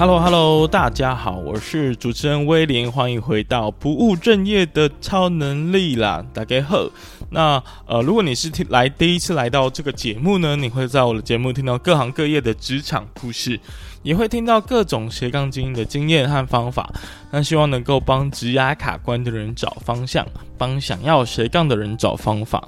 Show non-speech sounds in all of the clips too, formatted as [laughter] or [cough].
Hello，Hello，大家好，我是主持人威廉，欢迎回到不务正业的超能力啦，大家好。那呃，如果你是听来第一次来到这个节目呢，你会在我的节目听到各行各业的职场故事，也会听到各种斜杠经营的经验和方法。那希望能够帮职涯卡关的人找方向，帮想要斜杠的人找方法。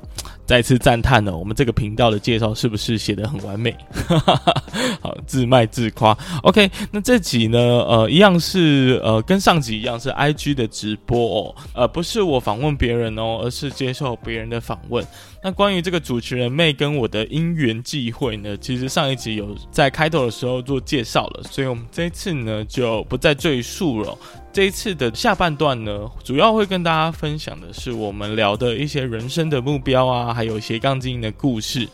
再次赞叹了，我们这个频道的介绍是不是写得很完美？[laughs] 好，自卖自夸。OK，那这集呢，呃，一样是呃，跟上集一样是 IG 的直播哦，呃，不是我访问别人哦，而是接受别人的访问。那关于这个主持人妹跟我的因缘际会呢，其实上一集有在开头的时候做介绍了，所以我们这一次呢就不再赘述了。这一次的下半段呢，主要会跟大家分享的是我们聊的一些人生的目标啊，还有斜杠经营的故事。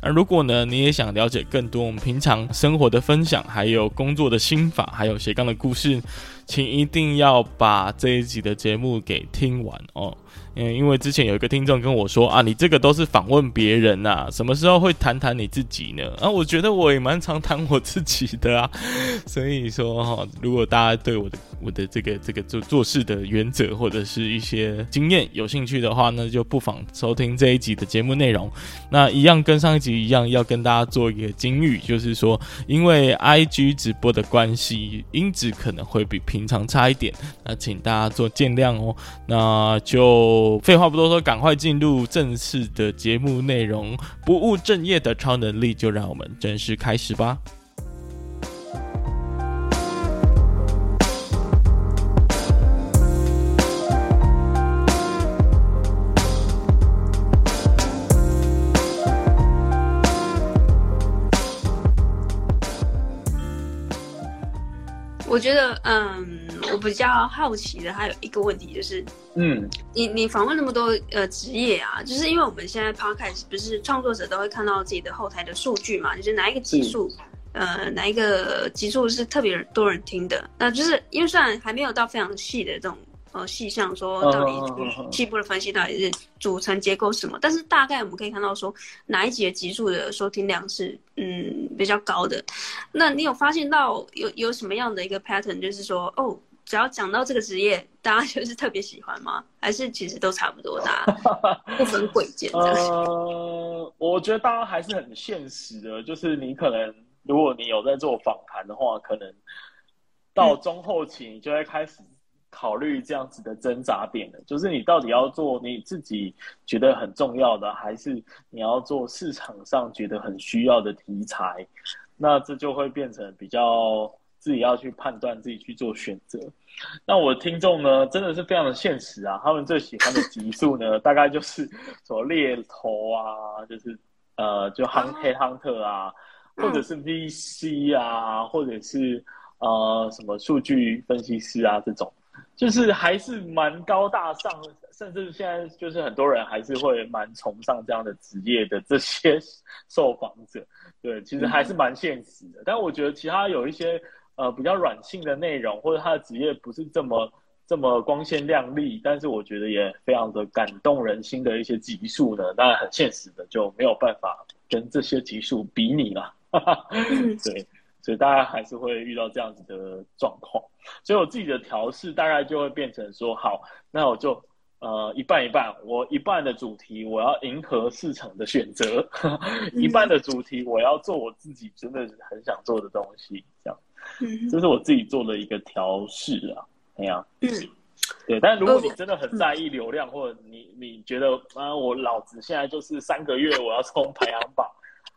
那如果呢，你也想了解更多我们平常生活的分享，还有工作的心法，还有斜杠的故事，请一定要把这一集的节目给听完哦。嗯，因为之前有一个听众跟我说啊，你这个都是访问别人呐、啊，什么时候会谈谈你自己呢？啊，我觉得我也蛮常谈我自己的啊，[laughs] 所以说哈，如果大家对我的我的这个这个做做事的原则或者是一些经验有兴趣的话那，就不妨收听这一集的节目内容。那一样跟上一集一样，要跟大家做一个金玉，就是说，因为 IG 直播的关系，音质可能会比平常差一点，那请大家做见谅哦。那就。废话不多说，赶快进入正式的节目内容。不务正业的超能力，就让我们正式开始吧。我觉得，嗯，我比较好奇的还有一个问题就是，嗯，你你访问那么多呃职业啊，就是因为我们现在 podcast 不是创作者都会看到自己的后台的数据嘛，就是哪一个集数，嗯、呃，哪一个集数是特别多人听的，那就是因为虽然还没有到非常细的这种。呃，细项说到底，细部的分析到底是组成结构什么？但是大概我们可以看到说，哪一集的集数的收听量是嗯比较高的。那你有发现到有有什么样的一个 pattern，就是说哦，只要讲到这个职业，[laughs] 大家就是特别喜欢吗？还是其实都差不多，大家 [laughs] 不分贵贱？呃，我觉得大家还是很现实的，就是你可能如果你有在做访谈的话，可能到中后期你就会开始。考虑这样子的挣扎点了，就是你到底要做你自己觉得很重要的，还是你要做市场上觉得很需要的题材？那这就会变成比较自己要去判断，自己去做选择。那我的听众呢，真的是非常的现实啊，他们最喜欢的集数呢，[laughs] 大概就是什么猎头啊，就是呃，就 Hunt Hunter 啊，或者是 VC 啊，或者是呃什么数据分析师啊这种。就是还是蛮高大上，甚至现在就是很多人还是会蛮崇尚这样的职业的这些受访者，对，其实还是蛮现实的。但我觉得其他有一些呃比较软性的内容，或者他的职业不是这么这么光鲜亮丽，但是我觉得也非常的感动人心的一些集数呢，当然很现实的就没有办法跟这些集数比拟了，[laughs] 对。所以大家还是会遇到这样子的状况，所以我自己的调试大概就会变成说，好，那我就呃一半一半，我一半的主题我要迎合市场的选择，[laughs] 一半的主题我要做我自己真的很想做的东西，这样，这是我自己做的一个调试啊，哎呀，嗯。对，但如果你真的很在意流量，或者你你觉得啊，我老子现在就是三个月我要冲排行榜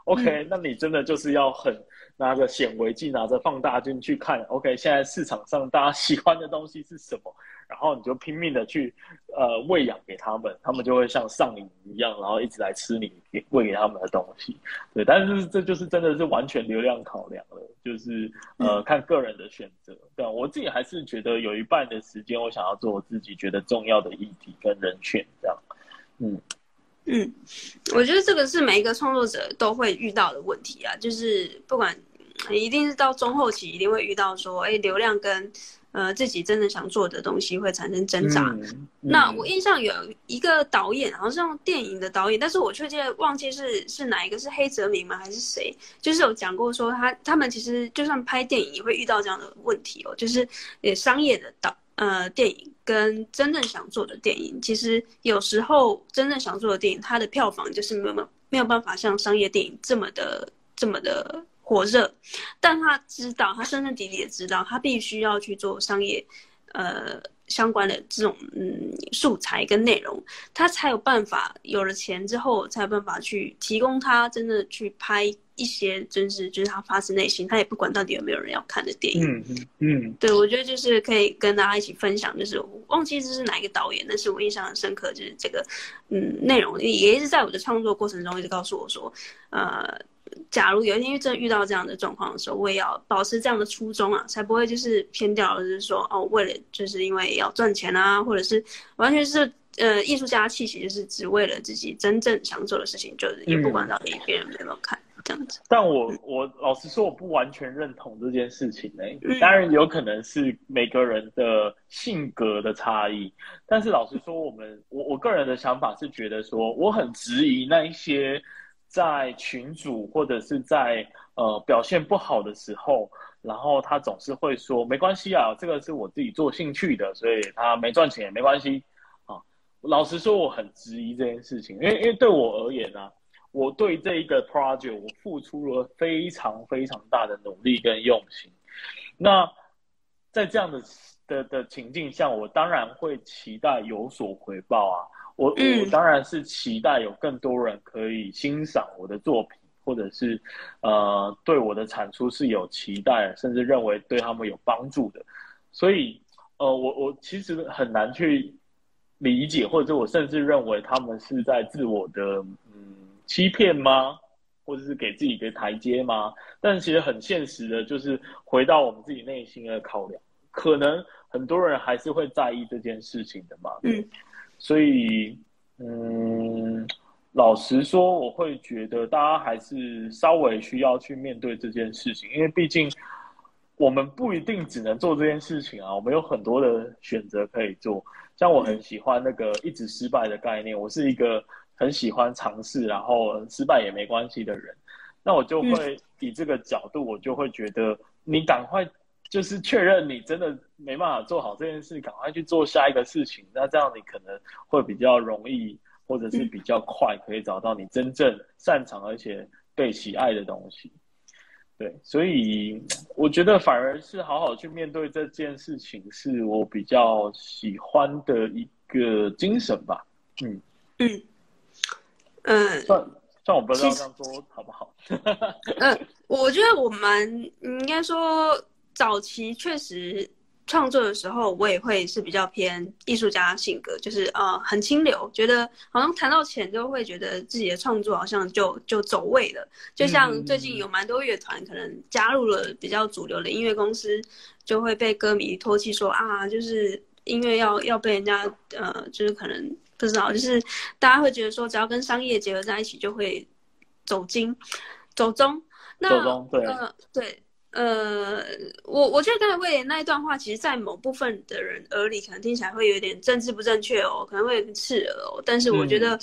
，OK，那你真的就是要很。拿着显微镜，拿着放大镜去看，OK，现在市场上大家喜欢的东西是什么？然后你就拼命的去呃喂养给他们，他们就会像上瘾一样，然后一直来吃你给喂给他们的东西。对，但是这就是真的是完全流量考量了，就是呃看个人的选择。对，我自己还是觉得有一半的时间，我想要做我自己觉得重要的议题跟人选这样。嗯嗯，我觉得这个是每一个创作者都会遇到的问题啊，就是不管。一定是到中后期一定会遇到说，哎，流量跟。呃，自己真的想做的东西会产生挣扎。嗯嗯、那我印象有一个导演，好像电影的导演，但是我确切忘记是是哪一个，是黑泽明吗？还是谁？就是有讲过说他他们其实就算拍电影也会遇到这样的问题哦，就是也商业的导呃电影跟真正想做的电影，其实有时候真正想做的电影，它的票房就是没有没有办法像商业电影这么的这么的。火热，但他知道，他深深底底也知道，他必须要去做商业，呃，相关的这种嗯素材跟内容，他才有办法有了钱之后，才有办法去提供他真的去拍一些真是就是他发自内心，他也不管到底有没有人要看的电影。嗯嗯嗯，对，我觉得就是可以跟大家一起分享，就是我忘记这是哪一个导演，但是我印象很深刻，就是这个嗯内容也一直在我的创作过程中一直告诉我说，呃。假如有一天真遇到这样的状况的时候，我也要保持这样的初衷啊，才不会就是偏掉了，就是说哦，为了就是因为要赚钱啊，或者是完全是呃艺术家气息，就是只为了自己真正想做的事情，就是也不管到底别人有没有看这样子。但我我老实说，我不完全认同这件事情呢、当然有可能是每个人的性格的差异，但是老实说，我们我我个人的想法是觉得说，我很质疑那一些。在群组或者是在呃表现不好的时候，然后他总是会说没关系啊，这个是我自己做兴趣的，所以他没赚钱也没关系啊。老实说，我很质疑这件事情，因为因为对我而言呢、我对这一个 project 我付出了非常非常大的努力跟用心。那在这样的的的情境下，我当然会期待有所回报啊。我我当然是期待有更多人可以欣赏我的作品，或者是呃对我的产出是有期待，甚至认为对他们有帮助的。所以呃我我其实很难去理解，或者我甚至认为他们是在自我的嗯欺骗吗？或者是给自己一个台阶吗？但其实很现实的，就是回到我们自己内心的考量，可能很多人还是会在意这件事情的嘛。嗯。所以，嗯，老实说，我会觉得大家还是稍微需要去面对这件事情，因为毕竟我们不一定只能做这件事情啊，我们有很多的选择可以做。像我很喜欢那个一直失败的概念，我是一个很喜欢尝试，然后失败也没关系的人。那我就会以这个角度，我就会觉得你赶快。就是确认你真的没办法做好这件事，赶快去做下一个事情。那这样你可能会比较容易，或者是比较快，可以找到你真正擅长而且被喜爱的东西。对，所以我觉得反而是好好去面对这件事情，是我比较喜欢的一个精神吧。嗯嗯嗯，算算我不知道这样说好不好？嗯，[laughs] 我觉得我们应该说。早期确实创作的时候，我也会是比较偏艺术家性格，就是呃很清流，觉得好像谈到钱就会觉得自己的创作好像就就走位了。就像最近有蛮多乐团可能加入了比较主流的音乐公司，就会被歌迷唾弃说啊，就是音乐要要被人家呃，就是可能不知道，就是大家会觉得说只要跟商业结合在一起就会走精走中。那走钟对，呃对。呃，我我觉得刚才威廉那一段话，其实，在某部分的人耳里，可能听起来会有点政治不正确哦，可能会有点刺耳哦。但是我觉得，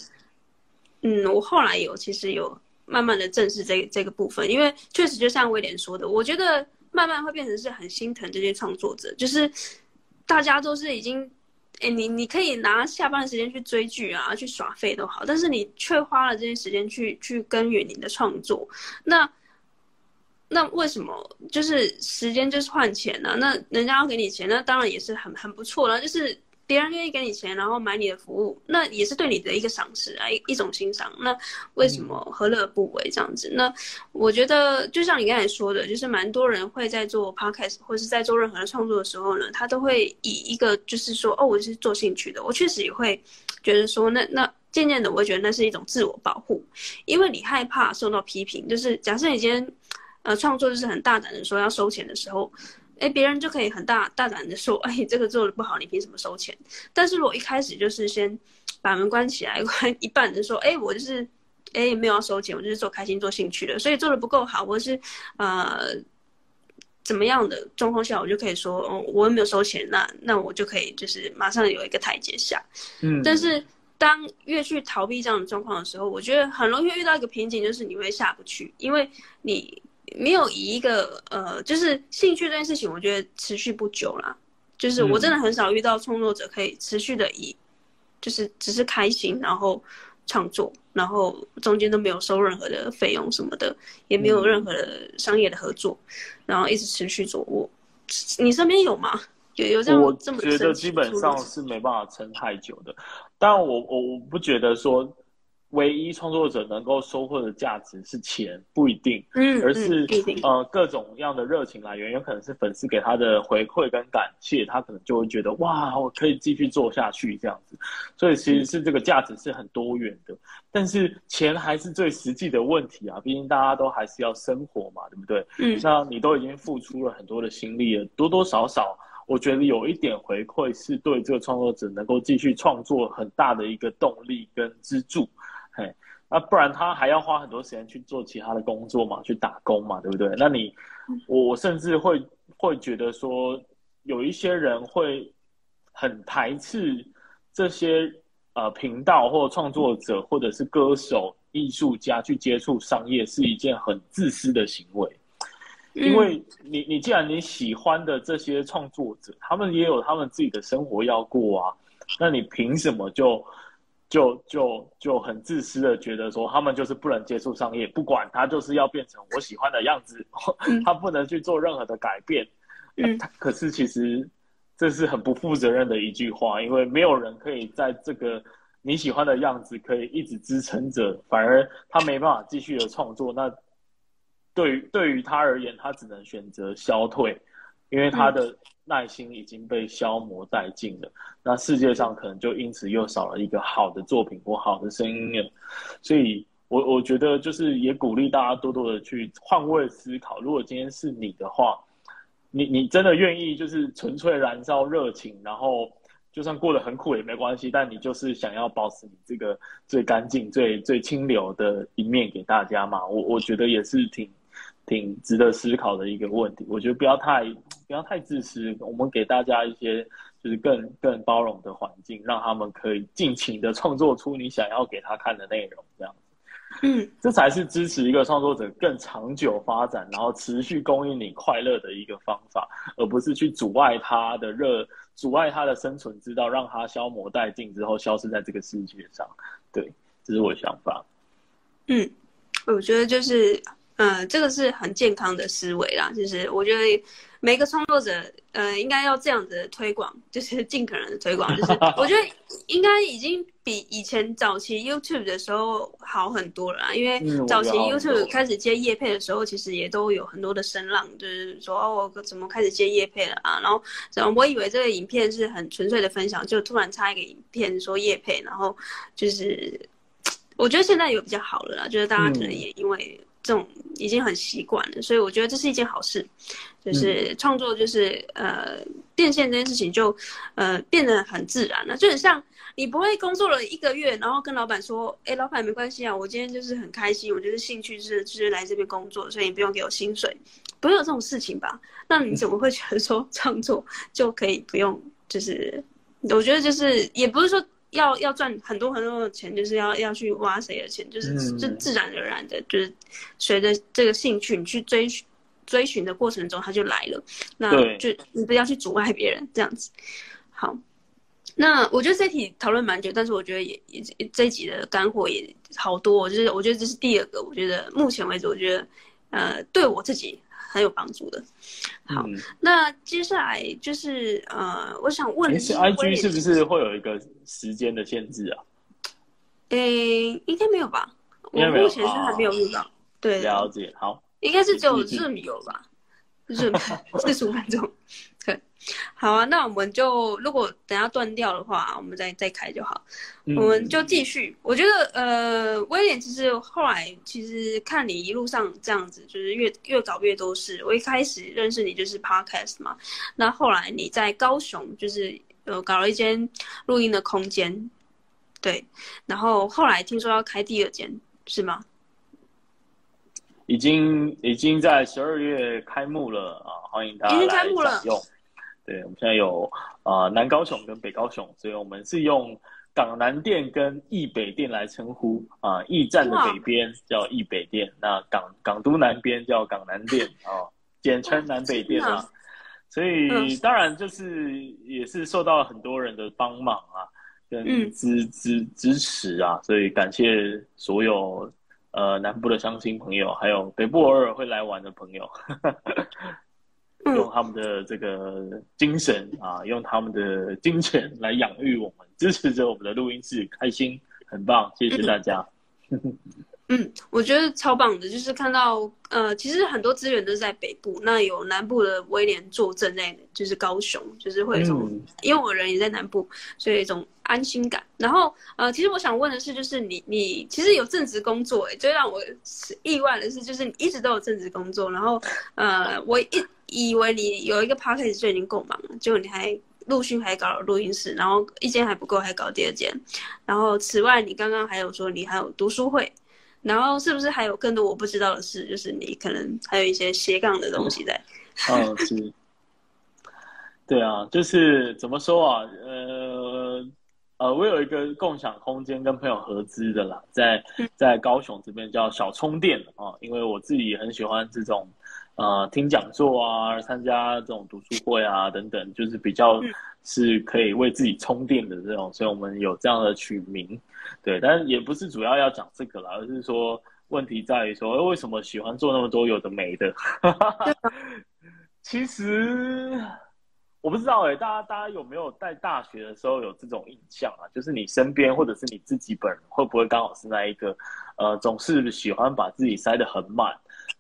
嗯，嗯，我后来有其实有慢慢的正视这这个部分，因为确实就像威廉说的，我觉得慢慢会变成是很心疼这些创作者，就是大家都是已经，哎，你你可以拿下班的时间去追剧啊，去耍废都好，但是你却花了这些时间去去耕耘你的创作，那。那为什么就是时间就是换钱呢？那人家要给你钱，那当然也是很很不错了。就是别人愿意给你钱，然后买你的服务，那也是对你的一个赏识啊，一一种欣赏。那为什么何乐不为这样子？那我觉得就像你刚才说的，就是蛮多人会在做 podcast 或是在做任何的创作的时候呢，他都会以一个就是说，哦，我是做兴趣的。我确实也会觉得说，那那渐渐的，我会觉得那是一种自我保护，因为你害怕受到批评。就是假设你今天。呃，创作就是很大胆的说要收钱的时候，哎，别人就可以很大大胆的说，[laughs] 哎，这个做的不好，你凭什么收钱？但是如果一开始就是先把门关起来，[laughs] 关一半的说，哎，我就是，哎，没有要收钱，我就是做开心、做兴趣的，所以做的不够好，或是呃怎么样的状况下，我就可以说，哦，我又没有收钱，那那我就可以就是马上有一个台阶下。嗯，但是当越去逃避这样的状况的时候，我觉得很容易遇到一个瓶颈，就是你会下不去，因为你没有以一个呃，就是兴趣这件事情，我觉得持续不久啦。就是我真的很少遇到创作者可以持续的以，就是只是开心，然后。创作，然后中间都没有收任何的费用什么的，也没有任何的商业的合作，嗯、然后一直持续做。我，你身边有吗？有有这样这么？我觉得基本上是没办法撑太久的。但我我我不觉得说。唯一创作者能够收获的价值是钱，不一定，嗯，而是呃各种样的热情来源，有可能是粉丝给他的回馈跟感谢，他可能就会觉得哇，我可以继续做下去这样子，所以其实是这个价值是很多元的，但是钱还是最实际的问题啊，毕竟大家都还是要生活嘛，对不对？嗯，那你都已经付出了很多的心力了，多多少少，我觉得有一点回馈是对这个创作者能够继续创作很大的一个动力跟支柱。嘿，那不然他还要花很多时间去做其他的工作嘛，去打工嘛，对不对？那你，我甚至会会觉得说，有一些人会很排斥这些呃频道或创作者或者是歌手、艺术家去接触商业，是一件很自私的行为。因为你你既然你喜欢的这些创作者，他们也有他们自己的生活要过啊，那你凭什么就？就就就很自私的觉得说，他们就是不能接触商业，不管他就是要变成我喜欢的样子，[laughs] 他不能去做任何的改变。嗯，可是其实这是很不负责任的一句话，因为没有人可以在这个你喜欢的样子可以一直支撑着，反而他没办法继续的创作。那对于对于他而言，他只能选择消退，因为他的。耐心已经被消磨殆尽了，那世界上可能就因此又少了一个好的作品或好的声音了。所以我，我我觉得就是也鼓励大家多多的去换位思考。如果今天是你的话，你你真的愿意就是纯粹燃烧热情，然后就算过得很苦也没关系，但你就是想要保持你这个最干净、最最清流的一面给大家嘛？我我觉得也是挺。挺值得思考的一个问题，我觉得不要太不要太自私，我们给大家一些就是更更包容的环境，让他们可以尽情的创作出你想要给他看的内容，这样子，嗯，这才是支持一个创作者更长久发展，然后持续供应你快乐的一个方法，而不是去阻碍他的热，阻碍他的生存之道，让他消磨殆尽之后消失在这个世界上。对，这是我的想法。嗯，我觉得就是。嗯，这个是很健康的思维啦。就是我觉得每个创作者，呃，应该要这样子的推广，就是尽可能的推广。就是 [laughs] 我觉得应该已经比以前早期 YouTube 的时候好很多了啦。因为早期 YouTube 开始接业配的时候，其实也都有很多的声浪，就是说哦，我怎么开始接业配了啊？然后，然后我以为这个影片是很纯粹的分享，就突然插一个影片说叶配，然后就是我觉得现在有比较好了啦，就是大家可能也因为。这种已经很习惯了，所以我觉得这是一件好事，就是创作，就是、嗯、呃变现这件事情就呃变得很自然了，就很像你不会工作了一个月，然后跟老板说，哎，老板没关系啊，我今天就是很开心，我就是兴趣是就是来这边工作，所以你不用给我薪水，不会有这种事情吧？那你怎么会觉得说创作就可以不用？就是我觉得就是也不是说。要要赚很多很多的钱，就是要要去挖谁的钱，就是就自然而然的，就是随着这个兴趣，你去追追寻的过程中，它就来了。那就你不要去阻碍别人，这样子。好，那我觉得这题讨论蛮久，但是我觉得也也这一集的干货也好多。就是我觉得这是第二个，我觉得目前为止，我觉得呃对我自己。很有帮助的。好，嗯、那接下来就是呃，我想问的是，IG 是不是会有一个时间的限制啊？诶、欸，应该没有吧？我目前是还没有遇到。哦、对，了解。好，应该是只有 Zoom 有吧？Zoom [laughs] 四十五分钟。对。好啊，那我们就如果等下断掉的话，我们再再开就好。嗯、我们就继续。我觉得呃，威廉其实后来其实看你一路上这样子，就是越越搞越多事。我一开始认识你就是 Podcast 嘛，那后来你在高雄就是呃搞了一间录音的空间，对，然后后来听说要开第二间，是吗？已经已经在十二月开幕了啊，欢迎大家来享用。对，我们现在有啊、呃、南高雄跟北高雄，所以我们是用港南店跟义北店来称呼啊。驿站的北边叫义北店，那港港都南边叫港南店啊，简称南北店啊。所以当然就是也是受到了很多人的帮忙啊，跟支支支持啊，所以感谢所有。呃，南部的乡亲朋友，还有北部偶尔会来玩的朋友，[laughs] 用他们的这个精神啊，用他们的金钱来养育我们，支持着我们的录音室，开心，很棒，谢谢大家。[laughs] 嗯，我觉得超棒的，就是看到呃，其实很多资源都是在北部，那有南部的威廉坐镇在，就是高雄，就是会有一种，嗯、因为我人也在南部，所以一种安心感。然后呃，其实我想问的是，就是你你其实有正职工作，哎，最让我意外的是，就是你一直都有正职工作，然后呃，我一以为你有一个 podcast 就已经够忙了，结果你还陆续还搞了录音室，然后一间还不够，还搞第二间，然后此外，你刚刚还有说你还有读书会。然后是不是还有更多我不知道的事？就是你可能还有一些斜杠的东西在。哦，是。对啊，就是怎么说啊？呃呃，我有一个共享空间跟朋友合资的啦，在在高雄这边叫小充电啊，因为我自己也很喜欢这种呃听讲座啊，参加这种读书会啊等等，就是比较是可以为自己充电的这种，所以我们有这样的取名。对，但是也不是主要要讲这个啦，而是说问题在于说，为什么喜欢做那么多有的没的？[laughs] 其实我不知道哎、欸，大家大家有没有在大学的时候有这种印象啊？就是你身边或者是你自己本人会不会刚好是那一个，呃，总是喜欢把自己塞得很满，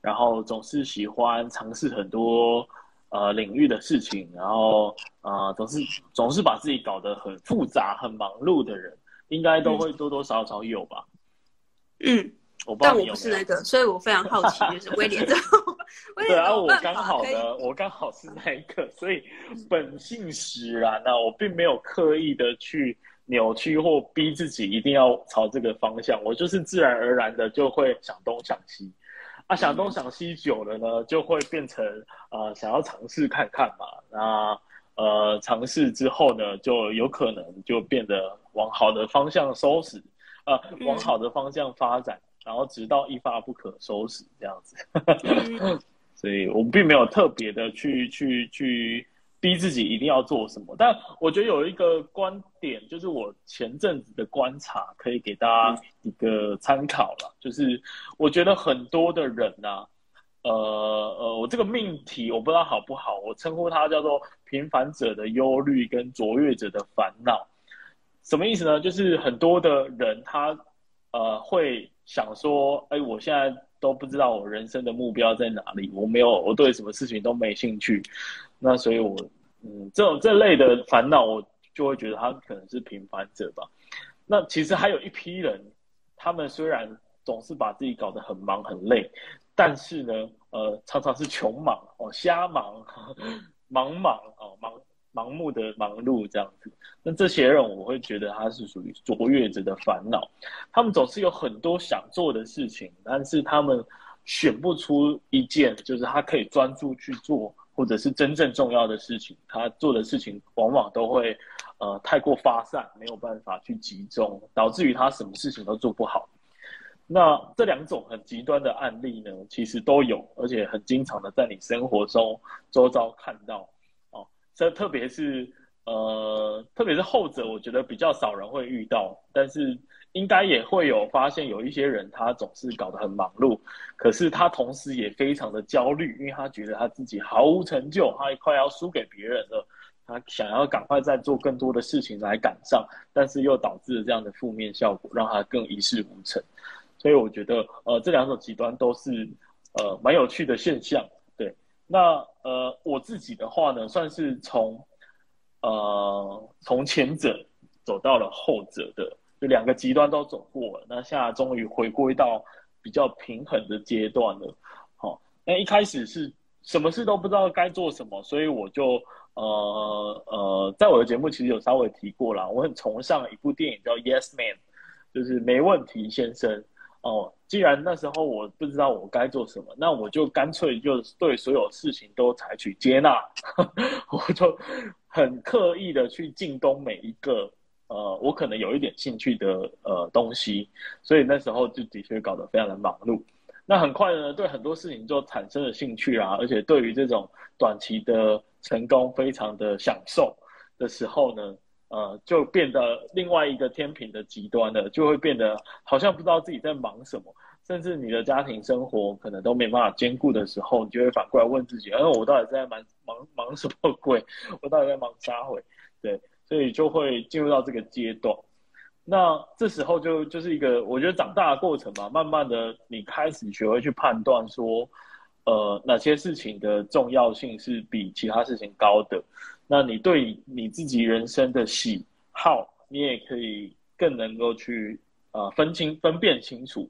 然后总是喜欢尝试很多呃领域的事情，然后呃总是总是把自己搞得很复杂、很忙碌的人。应该都会多多少少有吧。嗯，我不知道但我不是那个，所以我非常好奇，就是威廉的。[laughs] 对啊，我刚好的，我刚好是那一个，所以本性使然啊，我并没有刻意的去扭曲或逼自己一定要朝这个方向，我就是自然而然的就会想东想西。啊，想东想西久了呢，就会变成呃想要尝试看看嘛。那呃尝试之后呢，就有可能就变得。往好的方向收拾，呃，往好的方向发展，嗯、然后直到一发不可收拾这样子。嗯、[laughs] 所以我们并没有特别的去去去逼自己一定要做什么，但我觉得有一个观点，就是我前阵子的观察，可以给大家一个参考了。就是我觉得很多的人呐、啊，呃呃，我这个命题我不知道好不好，我称呼它叫做平凡者的忧虑跟卓越者的烦恼。什么意思呢？就是很多的人他，呃，会想说，哎，我现在都不知道我人生的目标在哪里，我没有，我对什么事情都没兴趣，那所以我，嗯，这种这类的烦恼，我就会觉得他可能是平凡者吧。那其实还有一批人，他们虽然总是把自己搞得很忙很累，但是呢，呃，常常是穷忙哦，瞎忙，[laughs] 忙忙哦，忙。盲目的忙碌这样子，那这些人我会觉得他是属于卓越者的烦恼。他们总是有很多想做的事情，但是他们选不出一件就是他可以专注去做，或者是真正重要的事情。他做的事情往往都会呃太过发散，没有办法去集中，导致于他什么事情都做不好。那这两种很极端的案例呢，其实都有，而且很经常的在你生活中周遭看到。哦这特别是呃，特别是后者，我觉得比较少人会遇到，但是应该也会有发现，有一些人他总是搞得很忙碌，可是他同时也非常的焦虑，因为他觉得他自己毫无成就，他快要输给别人了，他想要赶快再做更多的事情来赶上，但是又导致了这样的负面效果，让他更一事无成。所以我觉得呃，这两种极端都是呃蛮有趣的现象。对那呃，我自己的话呢，算是从呃从前者走到了后者的，就两个极端都走过。那现在终于回归到比较平衡的阶段了。好、哦，那一开始是什么事都不知道该做什么，所以我就呃呃，在我的节目其实有稍微提过啦，我很崇尚一部电影叫《Yes Man》，就是没问题先生。哦，既然那时候我不知道我该做什么，那我就干脆就对所有事情都采取接纳，[laughs] 我就很刻意的去进攻每一个呃，我可能有一点兴趣的呃东西，所以那时候就的确搞得非常的忙碌。那很快呢，对很多事情就产生了兴趣啊，而且对于这种短期的成功非常的享受的时候呢，呃，就变得另外一个天平的极端了，就会变得好像不知道自己在忙什么，甚至你的家庭生活可能都没办法兼顾的时候，你就会反过来问自己，哎，我到底在忙忙忙什么鬼？[laughs] 我到底在忙啥鬼？对，所以就会进入到这个阶段。那这时候就就是一个我觉得长大的过程吧，慢慢的你开始学会去判断说，呃，哪些事情的重要性是比其他事情高的。那你对你自己人生的喜好，你也可以更能够去呃分清分辨清楚。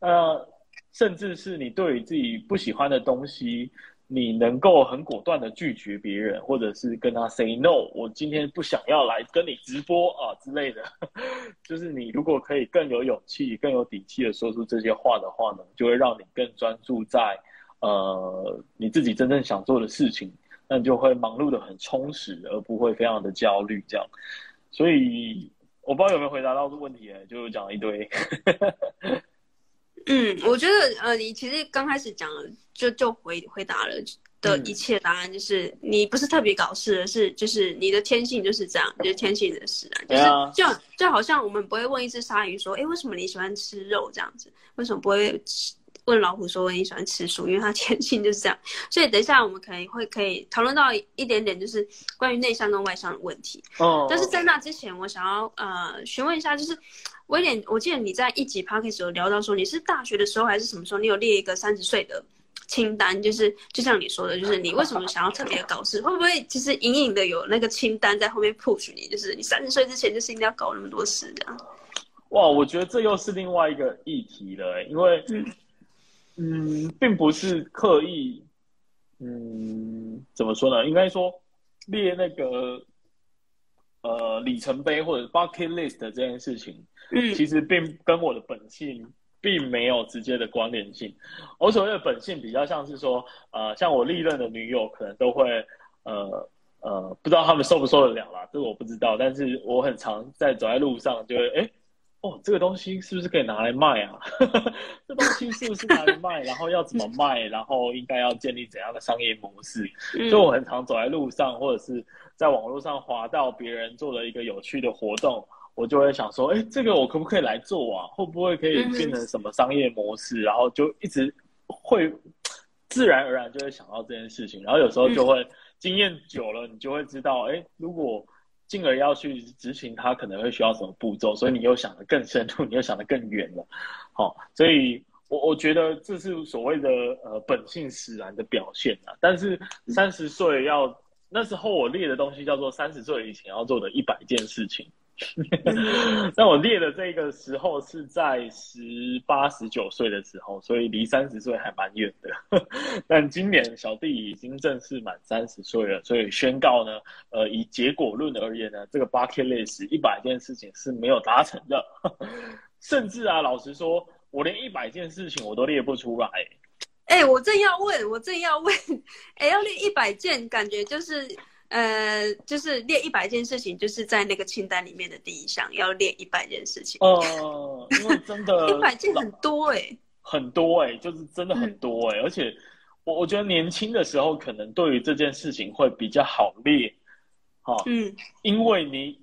呃，甚至是你对于自己不喜欢的东西。你能够很果断的拒绝别人，或者是跟他 say no，我今天不想要来跟你直播啊之类的，[laughs] 就是你如果可以更有勇气、更有底气的说出这些话的话呢，就会让你更专注在呃你自己真正想做的事情，那你就会忙碌的很充实，而不会非常的焦虑这样。所以我不知道有没有回答到这个问题，就讲了一堆。嗯，我觉得呃，你其实刚开始讲了，就就回回答了的一切答案，就是、嗯、你不是特别搞事，而是就是你的天性就是这样，就是天性的事啊，就是就就好像我们不会问一只鲨鱼说，哎，为什么你喜欢吃肉？这样子？为什么不会问老虎说你喜欢吃素？因为它天性就是这样。[laughs] 所以等一下我们可能会可以讨论到一点点，就是关于内向跟外向的问题。哦。但是在那之前，我想要呃询问一下，就是。威廉，我记得你在一集 podcast 有聊到说，你是大学的时候还是什么时候，你有列一个三十岁的清单，就是就像你说的，就是你为什么想要特别搞事？会不会其实隐隐的有那个清单在后面 push 你，就是你三十岁之前就是一定要搞那么多事这样？哇，我觉得这又是另外一个议题了，欸，因为嗯，嗯，并不是刻意，嗯，怎么说呢？应该说列那个呃里程碑或者 bucket list 的这件事情。嗯，其实并跟我的本性并没有直接的关联性。我所谓的本性比较像是说，呃，像我历任的女友可能都会，呃呃，不知道他们受不受得了啦，这个我不知道。但是我很常在走在路上就会，哎，哦，这个东西是不是可以拿来卖啊？[laughs] 这东西是不是拿来卖？然后要怎么卖？然后应该要建立怎样的商业模式？[laughs] 所以我很常走在路上，或者是在网络上滑到别人做了一个有趣的活动。我就会想说，哎，这个我可不可以来做啊？会不会可以变成什么商业模式？然后就一直会自然而然就会想到这件事情。然后有时候就会经验久了，你就会知道，哎，如果进而要去执行它，可能会需要什么步骤。所以你又想得更深入，[laughs] 你又想得更远了。好，所以我我觉得这是所谓的呃本性使然的表现啊。但是三十岁要那时候我列的东西叫做三十岁以前要做的一百件事情。[laughs] 那我列的这个时候是在十八、十九岁的时候，所以离三十岁还蛮远的。但今年小弟已经正式满三十岁了，所以宣告呢，呃，以结果论而言呢，这个 bucket list 一百件事情是没有达成的。甚至啊，老实说，我连一百件事情我都列不出来。哎、我正要问，我正要问，哎、要列一百件，感觉就是。呃，就是列一百件事情，就是在那个清单里面的第一项，要列一百件事情。哦、呃，[laughs] 因为真的一百件很多哎、欸，很多哎、欸，就是真的很多哎、欸，嗯、而且我我觉得年轻的时候可能对于这件事情会比较好列，哈、哦，嗯，因为你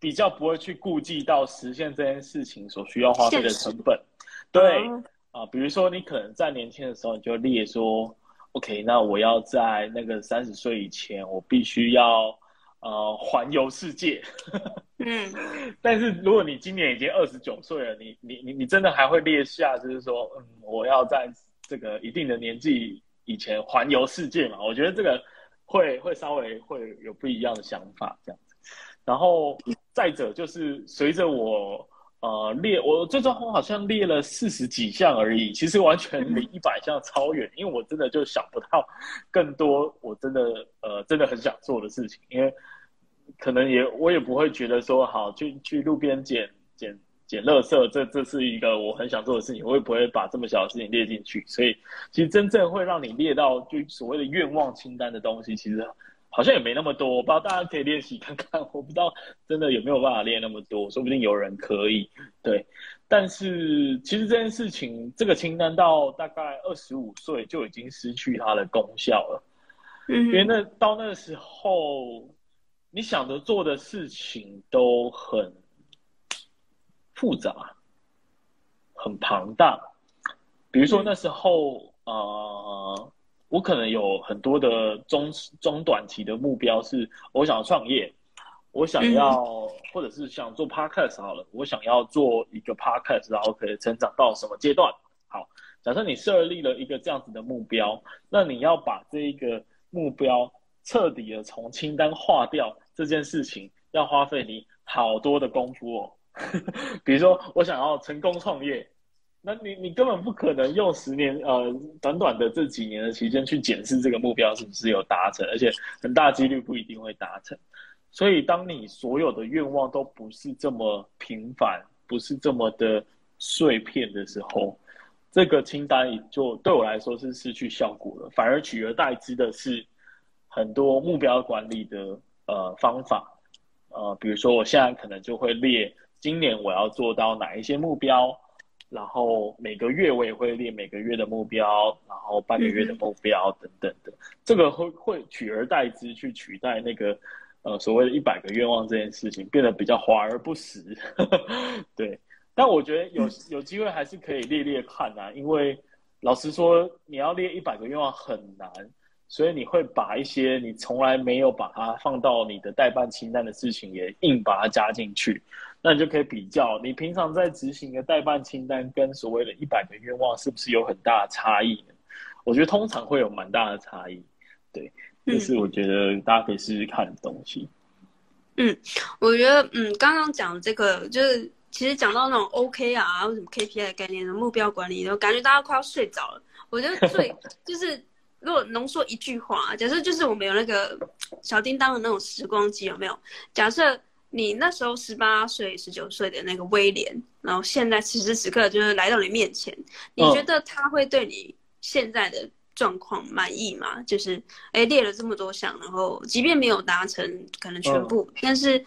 比较不会去顾忌到实现这件事情所需要花费的成本，对啊、呃，比如说你可能在年轻的时候你就列说。OK，那我要在那个三十岁以前，我必须要呃环游世界。嗯，[laughs] 但是如果你今年已经二十九岁了，你你你你真的还会列下，就是说，嗯，我要在这个一定的年纪以前环游世界嘛？我觉得这个会会稍微会有不一样的想法这样子。然后再者就是随着我。呃，列我最终好像列了四十几项而已，其实完全离一百项超远，因为我真的就想不到更多我真的呃真的很想做的事情，因为可能也我也不会觉得说好去去路边捡捡捡垃圾，这这是一个我很想做的事情，我也不会把这么小的事情列进去？所以，其实真正会让你列到就所谓的愿望清单的东西，其实好像也没那么多。我不知道大家可以练习看看，我不知道真的有没有办法练那么多，说不定有人可以。对，但是其实这件事情，这个清单到大概二十五岁就已经失去它的功效了。嗯，因为那到那个时候，你想着做的事情都很。复杂，很庞大。比如说那时候，嗯、呃，我可能有很多的中中短期的目标，是我想要创业，我想要，嗯、或者是想做 podcast 好了，我想要做一个 podcast，然后可以成长到什么阶段？好，假设你设立了一个这样子的目标，那你要把这一个目标彻底的从清单划掉，这件事情要花费你好多的功夫哦。[laughs] 比如说，我想要成功创业，那你你根本不可能用十年呃短短的这几年的期间去检视这个目标是不是有达成，而且很大几率不一定会达成。所以，当你所有的愿望都不是这么平凡，不是这么的碎片的时候，这个清单也就对我来说是失去效果了，反而取而代之的是很多目标管理的呃方法，呃，比如说我现在可能就会列。今年我要做到哪一些目标？然后每个月我也会列每个月的目标，然后半个月的目标等等的。这个会会取而代之，去取代那个呃所谓的一百个愿望这件事情，变得比较华而不实。[laughs] 对，但我觉得有有机会还是可以列列看啊，因为老实说，你要列一百个愿望很难，所以你会把一些你从来没有把它放到你的代办清单的事情，也硬把它加进去。那你就可以比较，你平常在执行的代办清单跟所谓的一百个愿望，是不是有很大的差异呢？我觉得通常会有蛮大的差异，对，这是我觉得大家可以试试看的东西。嗯，我觉得，嗯，刚刚讲的这个，就是其实讲到那种 OKR 啊，或什么 KPI 的概念的目标管理，我感觉大家快要睡着了。我觉得最 [laughs] 就是，如果浓缩一句话，假设就是我们有那个小叮当的那种时光机，有没有？假设。你那时候十八岁、十九岁的那个威廉，然后现在此时此刻就是来到你面前，你觉得他会对你现在的状况满意吗？就是哎、欸、列了这么多项，然后即便没有达成可能全部，但是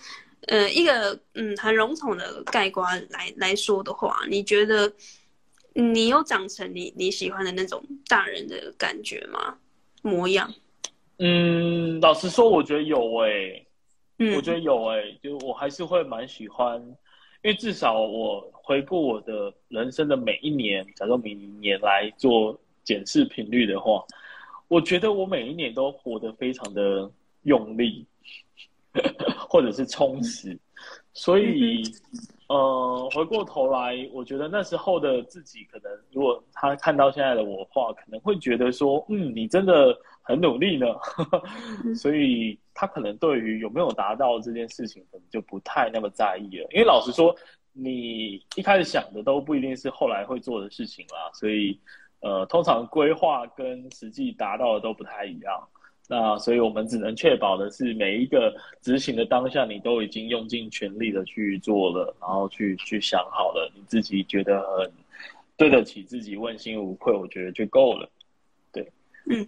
呃一个嗯很笼统的概括来来说的话，你觉得你有长成你你喜欢的那种大人的感觉吗？模样？嗯，老实说，我觉得有诶、欸。我觉得有哎、欸，就我还是会蛮喜欢，因为至少我回顾我的人生的每一年，假如每一年来做检视频率的话，我觉得我每一年都活得非常的用力，[laughs] 或者是充实，所以，呃，回过头来，我觉得那时候的自己，可能如果他看到现在的我的话，可能会觉得说，嗯，你真的。很努力呢，[laughs] 所以他可能对于有没有达到这件事情，可能就不太那么在意了。因为老实说，你一开始想的都不一定是后来会做的事情啦。所以，呃，通常规划跟实际达到的都不太一样。那所以我们只能确保的是，每一个执行的当下，你都已经用尽全力的去做了，然后去去想好了，你自己觉得很对得起自己，问心无愧，我觉得就够了。对，嗯。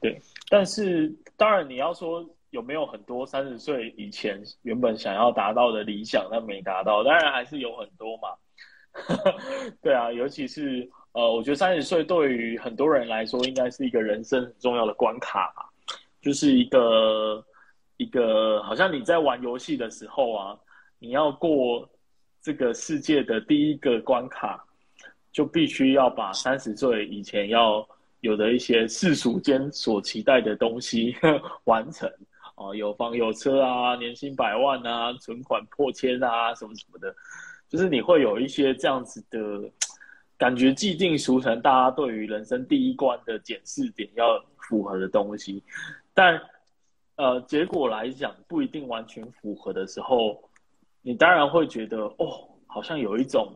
对，但是当然你要说有没有很多三十岁以前原本想要达到的理想，但没达到，当然还是有很多嘛。[laughs] 对啊，尤其是呃，我觉得三十岁对于很多人来说，应该是一个人生很重要的关卡，就是一个一个好像你在玩游戏的时候啊，你要过这个世界的第一个关卡，就必须要把三十岁以前要。有的一些世俗间所期待的东西 [laughs] 完成啊，有房有车啊，年薪百万啊，存款破千啊，什么什么的，就是你会有一些这样子的感觉，既定俗成，大家对于人生第一关的检视点要符合的东西，但呃，结果来讲不一定完全符合的时候，你当然会觉得哦，好像有一种。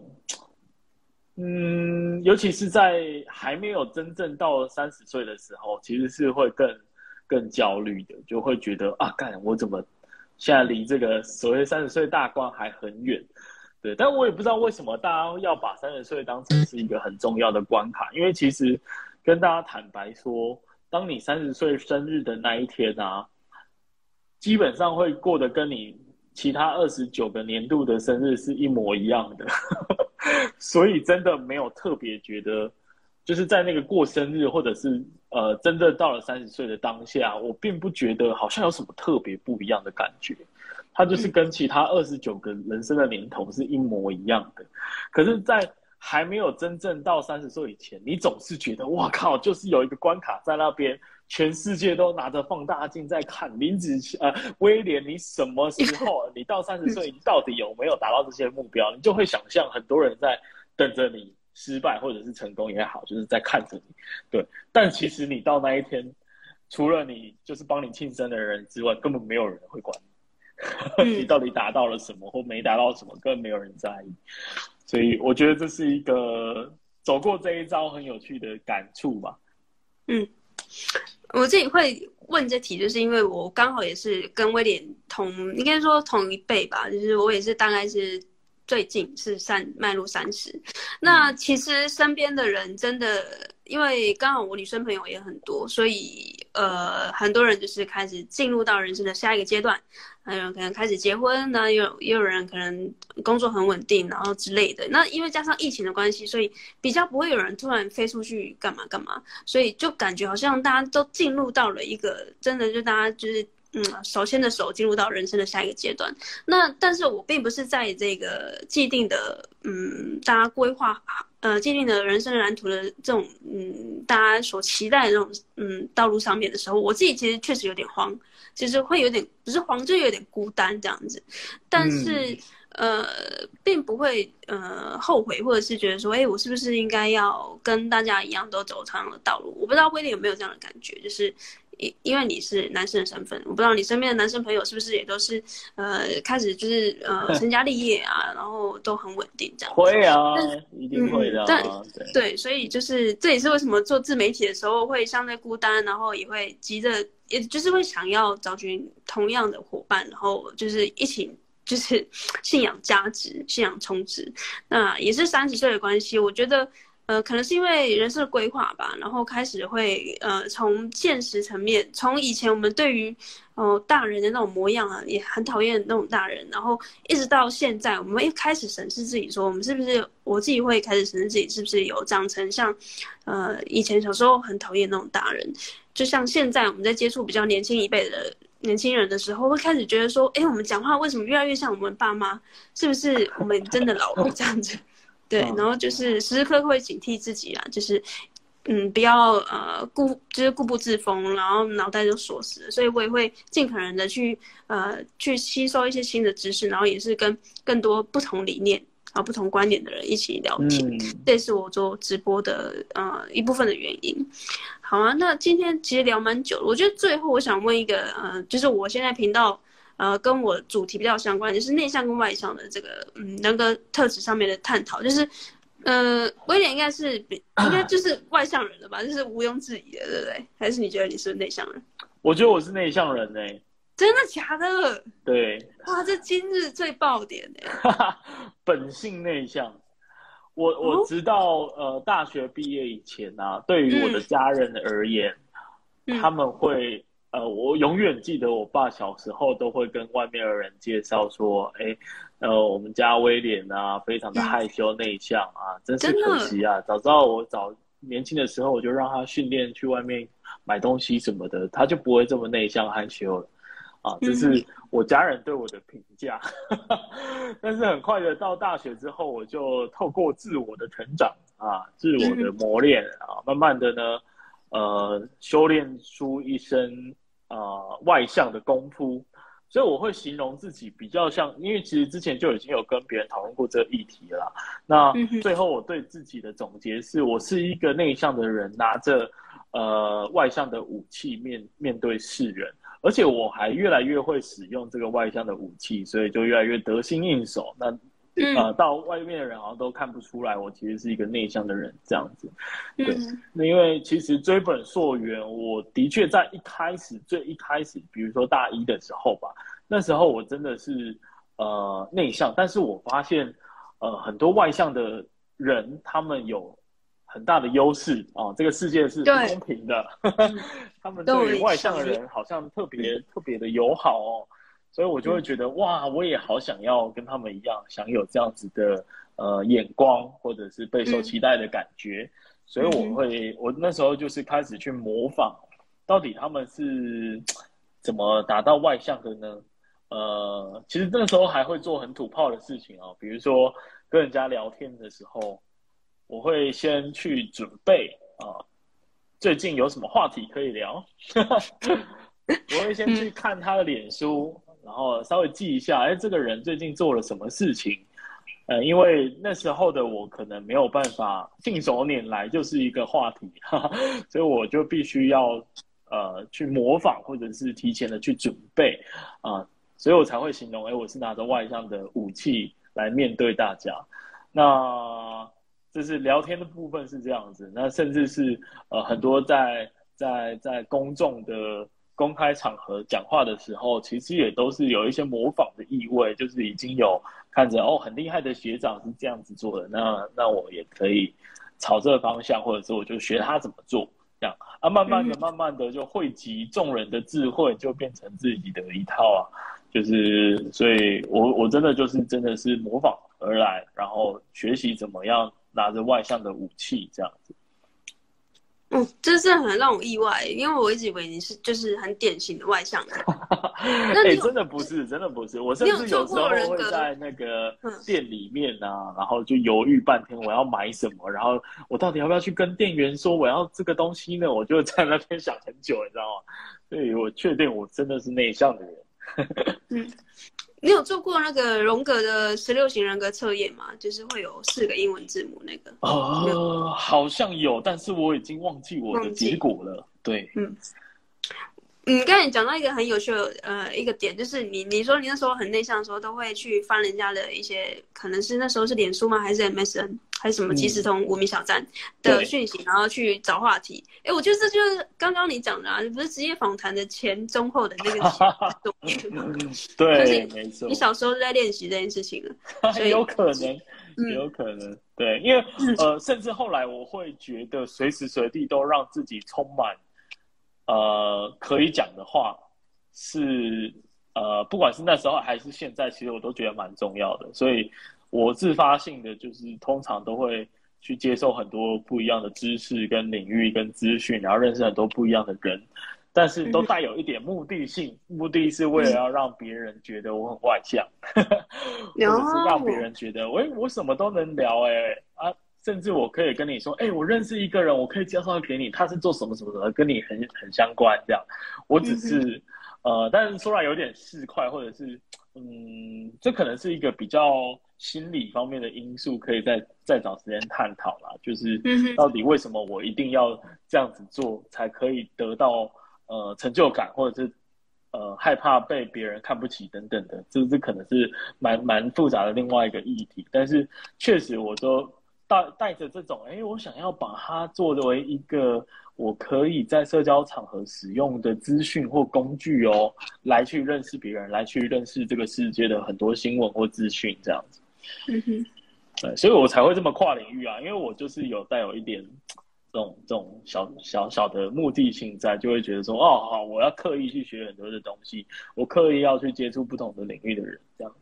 嗯，尤其是在还没有真正到三十岁的时候，其实是会更更焦虑的，就会觉得啊，干我怎么现在离这个所谓三十岁大关还很远？对，但我也不知道为什么大家要把三十岁当成是一个很重要的关卡，因为其实跟大家坦白说，当你三十岁生日的那一天啊，基本上会过得跟你其他二十九个年度的生日是一模一样的，[laughs] 所以真的没有特别觉得，就是在那个过生日或者是呃真的到了三十岁的当下，我并不觉得好像有什么特别不一样的感觉。它就是跟其他二十九个人生的年头是一模一样的，可是，在还没有真正到三十岁以前，你总是觉得哇靠，就是有一个关卡在那边，全世界都拿着放大镜在看林子呃威廉，你什么时候 [laughs] 你到三十岁，你到底有没有达到这些目标？你就会想象很多人在等着你失败或者是成功也好，就是在看着你。对，但其实你到那一天，除了你就是帮你庆生的人之外，根本没有人会管你。[laughs] 你到底达到了什么，或没达到什么，根本没有人在意。所以我觉得这是一个走过这一招很有趣的感触吧。嗯，我自己会问这题，就是因为我刚好也是跟威廉同，应该说同一辈吧，就是我也是大概是最近是三迈入三十。那其实身边的人真的，因为刚好我女生朋友也很多，所以呃，很多人就是开始进入到人生的下一个阶段。还有可能开始结婚，那有也有人可能工作很稳定，然后之类的。那因为加上疫情的关系，所以比较不会有人突然飞出去干嘛干嘛，所以就感觉好像大家都进入到了一个真的就大家就是嗯手牵着手进入到人生的下一个阶段。那但是我并不是在这个既定的嗯大家规划呃既定的人生蓝图的这种嗯大家所期待的这种嗯道路上面的时候，我自己其实确实有点慌。其实会有点不是慌，就有点孤单这样子，但是、嗯、呃，并不会呃后悔，或者是觉得说，哎，我是不是应该要跟大家一样都走同样的道路？我不知道威廉有没有这样的感觉，就是因因为你是男生的身份，我不知道你身边的男生朋友是不是也都是呃开始就是呃成家立业啊，然后都很稳定这样。会啊，一定会的、啊。但对，对，所以就是这也是为什么做自媒体的时候会相对孤单，然后也会急着。也就是会想要找寻同样的伙伴，然后就是一起就是信仰价值、信仰充值。那也是三十岁的关系，我觉得呃，可能是因为人生的规划吧，然后开始会呃，从现实层面，从以前我们对于哦、呃、大人的那种模样啊，也很讨厌那种大人，然后一直到现在，我们一开始审视自己，说我们是不是我自己会开始审视自己，是不是有长成像呃以前小时候很讨厌那种大人。就像现在我们在接触比较年轻一辈的年轻人的时候，会开始觉得说，哎、我们讲话为什么越来越像我们爸妈？是不是我们真的老了这样子？对，然后就是时时刻刻会警惕自己啊，就是嗯，不要呃固就是固步自封，然后脑袋就锁死了。所以我也会尽可能的去呃去吸收一些新的知识，然后也是跟更多不同理念啊不同观点的人一起聊天，嗯、这是我做直播的呃一部分的原因。好啊，那今天其实聊蛮久了。我觉得最后我想问一个，呃，就是我现在频道，呃，跟我主题比较相关，就是内向跟外向的这个，嗯，人格特质上面的探讨。就是，呃，威廉应该是比，应该 [clears throat] 就是外向人了吧？就是毋庸置疑的，对不对？还是你觉得你是内向人？我觉得我是内向人呢、欸。真的假的？对。哇，这今日最爆点哎！本性内向。我我直到呃大学毕业以前啊，对于我的家人而言，嗯、他们会呃，我永远记得我爸小时候都会跟外面的人介绍说，哎，呃，我们家威廉啊，非常的害羞内向啊，真是可惜啊，早知道我早年轻的时候我就让他训练去外面买东西什么的，他就不会这么内向害羞了。啊，这是我家人对我的评价，嗯、[laughs] 但是很快的到大学之后，我就透过自我的成长啊，自我的磨练啊，慢慢的呢，呃，修炼出一身呃外向的功夫，所以我会形容自己比较像，因为其实之前就已经有跟别人讨论过这个议题了。那最后我对自己的总结是，我是一个内向的人，拿着呃外向的武器面面对世人。而且我还越来越会使用这个外向的武器，所以就越来越得心应手。那呃，到外面的人好像都看不出来我其实是一个内向的人这样子。对，那因为其实追本溯源，我的确在一开始最一开始，比如说大一的时候吧，那时候我真的是呃内向，但是我发现呃很多外向的人，他们有很大的优势啊，这个世界是不公平的，[laughs] 他们对外向的人好像特别特别的友好哦，所以我就会觉得哇，我也好想要跟他们一样，想有这样子的呃眼光，或者是备受期待的感觉，所以我会我那时候就是开始去模仿，到底他们是怎么达到外向的呢？呃，其实那时候还会做很土炮的事情哦，比如说跟人家聊天的时候，我会先去准备啊，最近有什么话题可以聊？[laughs] 我会先去看他的脸书，然后稍微记一下，哎，这个人最近做了什么事情？呃，因为那时候的我可能没有办法信手拈来就是一个话题，[laughs] 哈哈，所以我就必须要呃去模仿，或者是提前的去准备啊。所以我才会形容，哎，我是拿着外向的武器来面对大家。那这是聊天的部分是这样子，那甚至是呃很多在在在公众的公开场合讲话的时候，其实也都是有一些模仿的意味，就是已经有看着哦很厉害的学长是这样子做的，那那我也可以朝这个方向，或者是我就学他怎么做，这样啊，慢慢的、慢慢的就汇集众人的智慧，就变成自己的一套啊。就是，所以我我真的就是真的是模仿而来，然后学习怎么样拿着外向的武器这样子。嗯，这是很让我意外，因为我一直以为你是就是很典型的外向的。[laughs] 哎、欸，真的不是，真的不是。我甚至有时候会在那个店里面啊，然后就犹豫半天，我要买什么，然后我到底要不要去跟店员说我要这个东西呢？我就在那边想很久，你知道吗？所以我确定我真的是内向的人。[laughs] 嗯，你有做过那个荣格的十六型人格测验吗？就是会有四个英文字母那个。哦，好像有，但是我已经忘记我的结果了。对，嗯。你，刚才你讲到一个很有趣的呃一个点，就是你你说你那时候很内向的时候，都会去翻人家的一些，可能是那时候是脸书吗？还是 MSN，还是什么即时通、无名小站的讯息，然后去找话题。哎，我觉得这就是刚刚你讲的啊，不是职业访谈的前中后的那个。[laughs] [laughs] 对，没错。你小时候就在练习这件事情了，[laughs] 所以有可能，有可能。对，因为呃，甚至后来我会觉得随时随地都让自己充满。呃，可以讲的话是呃，不管是那时候还是现在，其实我都觉得蛮重要的。所以，我自发性的就是通常都会去接受很多不一样的知识跟领域跟资讯，然后认识很多不一样的人，但是都带有一点目的性，目的是为了要让别人觉得我很外向，[laughs] 或者是让别人觉得，喂，我什么都能聊，欸，哎啊。甚至我可以跟你说，哎、欸，我认识一个人，我可以介绍给你，他是做什么什么什么，跟你很很相关这样。我只是，嗯、呃，但是说来有点市侩，或者是，嗯，这可能是一个比较心理方面的因素，可以再再找时间探讨啦。就是，到底为什么我一定要这样子做，才可以得到呃成就感，或者是呃害怕被别人看不起等等的，这这可能是蛮蛮复杂的另外一个议题。但是确实，我都。带带着这种，哎，我想要把它作为一个我可以在社交场合使用的资讯或工具哦，来去认识别人，来去认识这个世界的很多新闻或资讯，这样子。嗯哼，对，所以我才会这么跨领域啊，因为我就是有带有一点这种这种小小小的目的性在，就会觉得说，哦，好，我要刻意去学很多的东西，我刻意要去接触不同的领域的人，这样。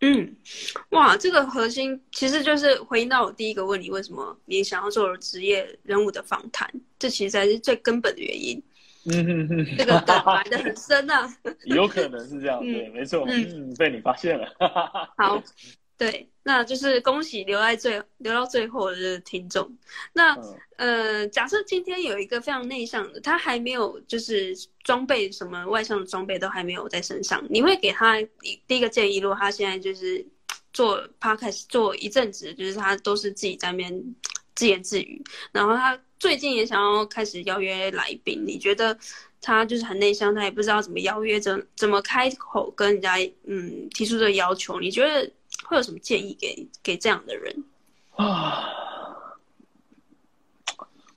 嗯，哇，这个核心其实就是回应到我第一个问题：为什么你想要做职业人物的访谈？这其实才是最根本的原因。嗯哼哼，这个 [laughs] 梗埋的很深啊。有可能是这样，[laughs] 对，没错。嗯，被你发现了。好。对，那就是恭喜留在最留到最后的听众。那、嗯、呃，假设今天有一个非常内向的，他还没有就是装备什么外向的装备都还没有在身上，你会给他第一个建议？如果他现在就是做 podcast 做一阵子，就是他都是自己在那边自言自语，然后他最近也想要开始邀约来宾，你觉得他就是很内向，他也不知道怎么邀约，怎怎么开口跟人家嗯提出这个要求？你觉得？会有什么建议给给这样的人啊？[sighs]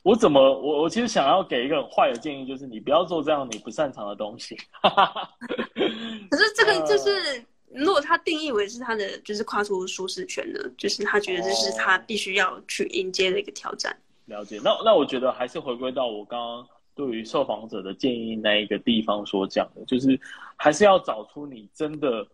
我怎么我我其实想要给一个很坏的建议，就是你不要做这样你不擅长的东西。[laughs] 可是这个就是如果他定义为是他的就是跨出舒适圈呢，就是他觉得这是他必须要去迎接的一个挑战。哦、了解，那那我觉得还是回归到我刚刚对于受访者的建议那一个地方所讲的，就是还是要找出你真的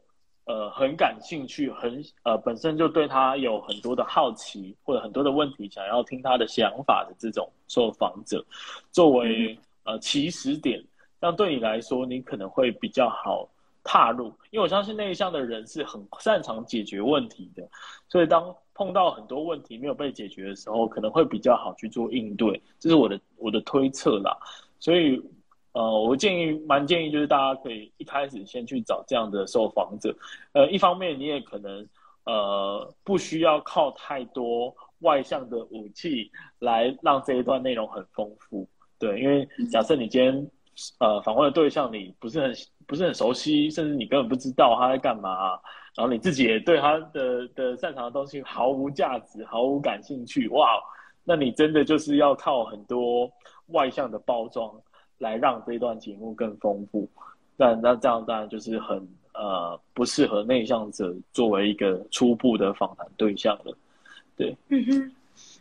呃很感兴趣，很呃本身就对他有很多的好奇或者很多的问题想要听他的想法的这种受访者，作为、嗯、呃起始点。这样对你来说，你可能会比较好踏入，因为我相信内向的人是很擅长解决问题的，所以当碰到很多问题没有被解决的时候，可能会比较好去做应对，这是我的我的推测啦。所以，呃，我建议蛮建议就是大家可以一开始先去找这样的受访者，呃，一方面你也可能呃不需要靠太多外向的武器来让这一段内容很丰富，对，因为假设你今天。呃，访问的对象你不是很不是很熟悉，甚至你根本不知道他在干嘛，然后你自己也对他的的擅长的东西毫无价值、毫无感兴趣，哇，那你真的就是要靠很多外向的包装来让这段节目更丰富。但那这样当然就是很呃不适合内向者作为一个初步的访谈对象了，对，嗯哼。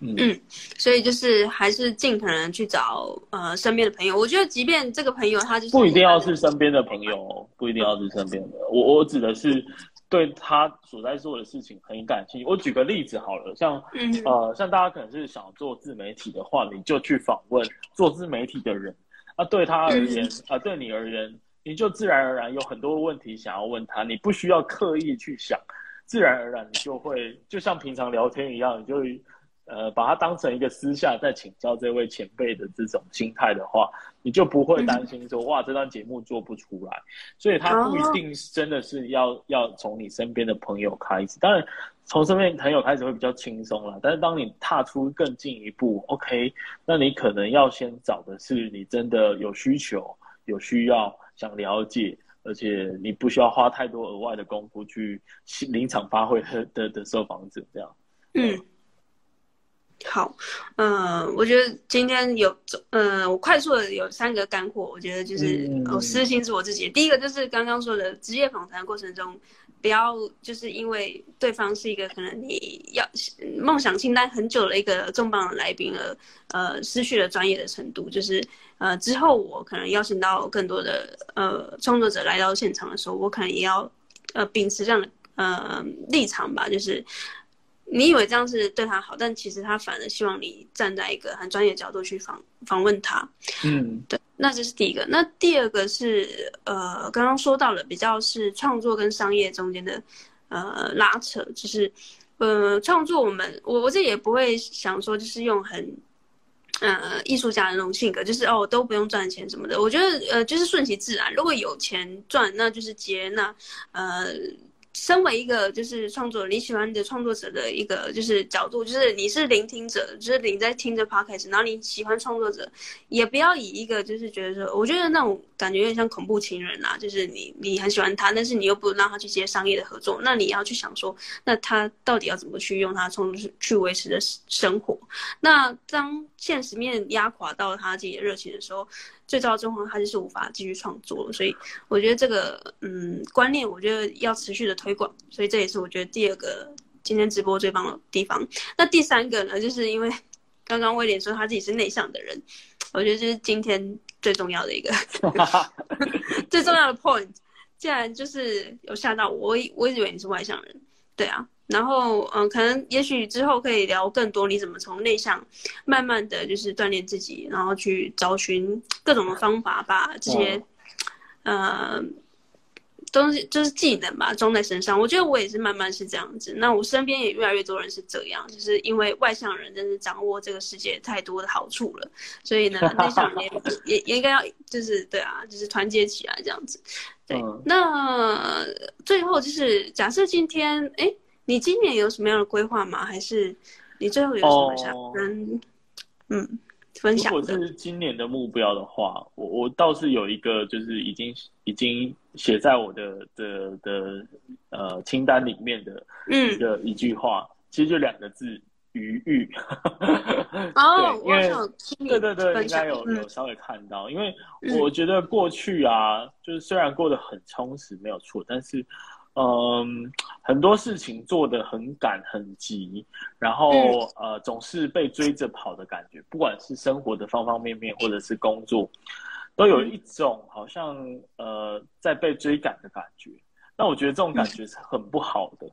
嗯，嗯，所以就是还是尽可能去找呃身边的朋友。我觉得，即便这个朋友他就是不一定要是身边的朋友，不一定要是身边的。我我指的是对他所在做的事情很感兴趣。我举个例子好了，像呃像大家可能是想做自媒体的话，你就去访问做自媒体的人。那对他而言啊，对你而言，你就自然而然有很多问题想要问他，你不需要刻意去想，自然而然你就会就像平常聊天一样，你就。呃，把它当成一个私下在请教这位前辈的这种心态的话，你就不会担心说，哇，这段节目做不出来。所以，他不一定真的是要要从你身边的朋友开始。当然，从身边朋友开始会比较轻松啦。但是，当你踏出更进一步，OK，那你可能要先找的是你真的有需求、有需要、想了解，而且你不需要花太多额外的功夫去临场发挥的的的受访者这样。嗯。好，嗯、呃，我觉得今天有，嗯、呃，我快速的有三个干货，我觉得就是我私心是我自己。第一个就是刚刚说的职业访谈过程中，不要就是因为对方是一个可能你要梦想清单很久的一个重磅的来宾而呃失去了专业的程度。就是呃之后我可能邀请到更多的呃创作者来到现场的时候，我可能也要呃秉持这样的呃立场吧，就是。你以为这样是对他好，但其实他反而希望你站在一个很专业的角度去访访问他。嗯，对，那这是第一个。那第二个是呃，刚刚说到了比较是创作跟商业中间的呃拉扯，就是呃创作我们我我这也不会想说就是用很呃艺术家的那种性格，就是哦都不用赚钱什么的。我觉得呃就是顺其自然，如果有钱赚，那就是接那呃。身为一个就是创作你喜欢的创作者的一个就是角度，就是你是聆听者，就是你在听着 podcast，然后你喜欢创作者，也不要以一个就是觉得说，我觉得那种感觉有点像恐怖情人啊，就是你你很喜欢他，但是你又不让他去接商业的合作，那你要去想说，那他到底要怎么去用他创作去维持的生活？那当现实面压垮到他自己的热情的时候。最糟的状况，他就是无法继续创作了，所以我觉得这个嗯观念，我觉得要持续的推广，所以这也是我觉得第二个今天直播最棒的地方。那第三个呢，就是因为 [laughs] 刚刚威廉说他自己是内向的人，我觉得这是今天最重要的一个 [laughs] 最重要的 point，既然就是有吓到我，我我以为你是外向人，对啊。然后，嗯，可能也许之后可以聊更多，你怎么从内向慢慢的就是锻炼自己，然后去找寻各种的方法，把这些，呃，东西就是技能吧装在身上。我觉得我也是慢慢是这样子。那我身边也越来越多人是这样，就是因为外向人真是掌握这个世界太多的好处了，所以呢，内向人也 [laughs] 也也应该要就是对啊，就是团结起来这样子。对，那最后就是假设今天，哎。你今年有什么样的规划吗？还是你最后有什么想跟、哦、嗯分享？如果是今年的目标的话，我我倒是有一个，就是已经已经写在我的的的呃清单里面的一个、嗯、一句话，其实就两个字：余欲。哦，[laughs] 因为对对对，应该有、嗯、有稍微看到，因为我觉得过去啊，就是虽然过得很充实，没有错，但是。嗯，很多事情做得很赶很急，然后、嗯、呃，总是被追着跑的感觉，不管是生活的方方面面，或者是工作，都有一种好像呃在被追赶的感觉。那我觉得这种感觉是很不好的。嗯、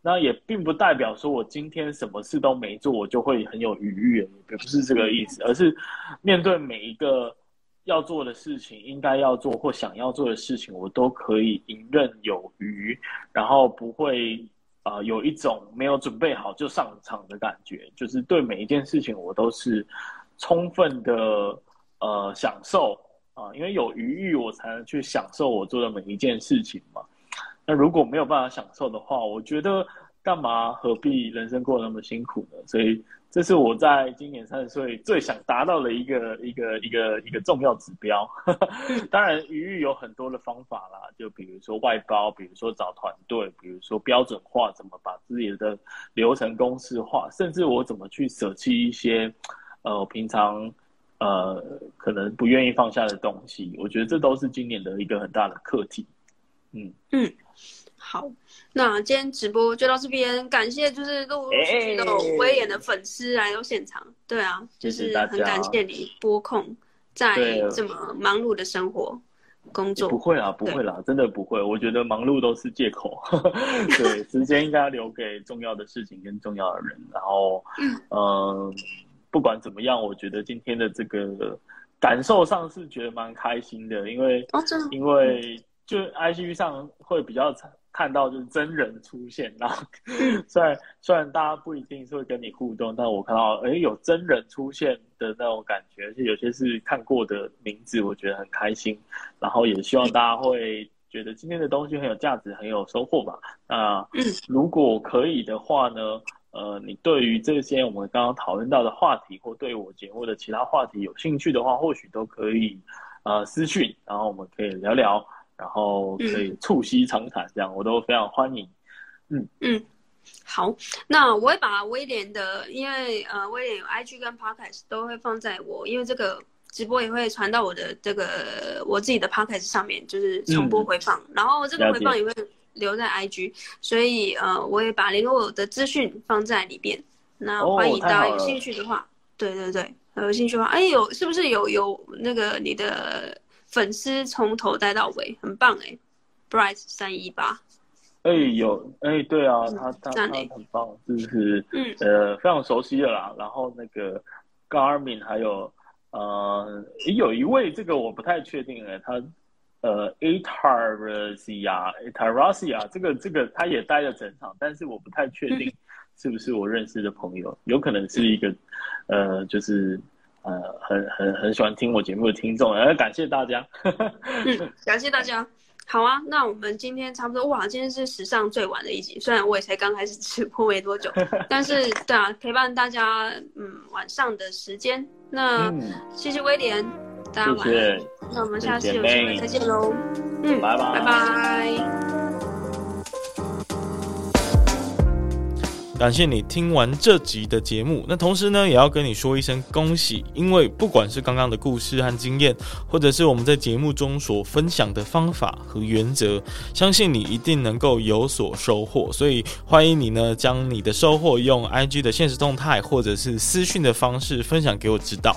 那也并不代表说我今天什么事都没做，我就会很有余裕，也不是这个意思，而是面对每一个。要做的事情，应该要做或想要做的事情，我都可以游刃有余，然后不会啊、呃、有一种没有准备好就上场的感觉。就是对每一件事情，我都是充分的呃享受啊、因为有余裕，我才能去享受我做的每一件事情嘛。那如果没有办法享受的话，我觉得干嘛何必人生过那么辛苦呢？所以。这是我在今年三十岁最想达到的一个一个一个一个重要指标。[laughs] 当然，余裕有很多的方法啦，就比如说外包，比如说找团队，比如说标准化，怎么把自己的流程公式化，甚至我怎么去舍弃一些呃平常呃可能不愿意放下的东西。我觉得这都是今年的一个很大的课题。嗯嗯。好，那今天直播就到这边，感谢就是陆陆续续都有威严的粉丝来到现场，对啊，就是很感谢你播控在这么忙碌的生活工作。不会啦，不会啦，真的不会。我觉得忙碌都是借口，[laughs] 对，时间应该留给重要的事情跟重要的人。然后，嗯、呃，不管怎么样，我觉得今天的这个感受上是觉得蛮开心的，因为，哦、因为就 IG 上会比较长。看到就是真人出现，然后 [laughs] 虽然虽然大家不一定是会跟你互动，但我看到哎有真人出现的那种感觉，而且有些是看过的名字，我觉得很开心。然后也希望大家会觉得今天的东西很有价值，很有收获吧。那如果可以的话呢，呃，你对于这些我们刚刚讨论到的话题，或对我节目的其他话题有兴趣的话，或许都可以呃私讯，然后我们可以聊聊。然后可以促膝长谈，这样、嗯、我都非常欢迎。嗯嗯，好，那我会把威廉的，因为呃，威廉有 IG 跟 Podcast 都会放在我，因为这个直播也会传到我的这个我自己的 Podcast 上面，就是重播回放。嗯、然后这个回放也会留在 IG，所以呃，我也把联络我的资讯放在里边。那欢迎大家有兴趣的话，哦、对对对，有兴趣的话，哎，有是不是有有那个你的？粉丝从头带到尾，很棒哎，Bright 三一八，哎有哎对啊，他他他很棒，就是嗯呃非常熟悉的啦。然后那个 Garmin 还有呃有一位这个我不太确定哎，他呃 Atarasia Atarasia 这个这个他也待了整场，但是我不太确定是不是我认识的朋友，有可能是一个呃就是。呃，很很很喜欢听我节目的听众，呃，感谢大家，嗯，[laughs] 感谢大家。好啊，那我们今天差不多，哇，今天是史上最晚的一集，虽然我也才刚开始直播没多久，[laughs] 但是对啊，陪伴大家，嗯，晚上的时间，那、嗯、谢谢威廉，大家晚安，谢谢，那我们下次有机会再见喽，嗯，拜拜，拜拜。感谢你听完这集的节目，那同时呢，也要跟你说一声恭喜，因为不管是刚刚的故事和经验，或者是我们在节目中所分享的方法和原则，相信你一定能够有所收获。所以欢迎你呢，将你的收获用 IG 的现实动态或者是私讯的方式分享给我知道。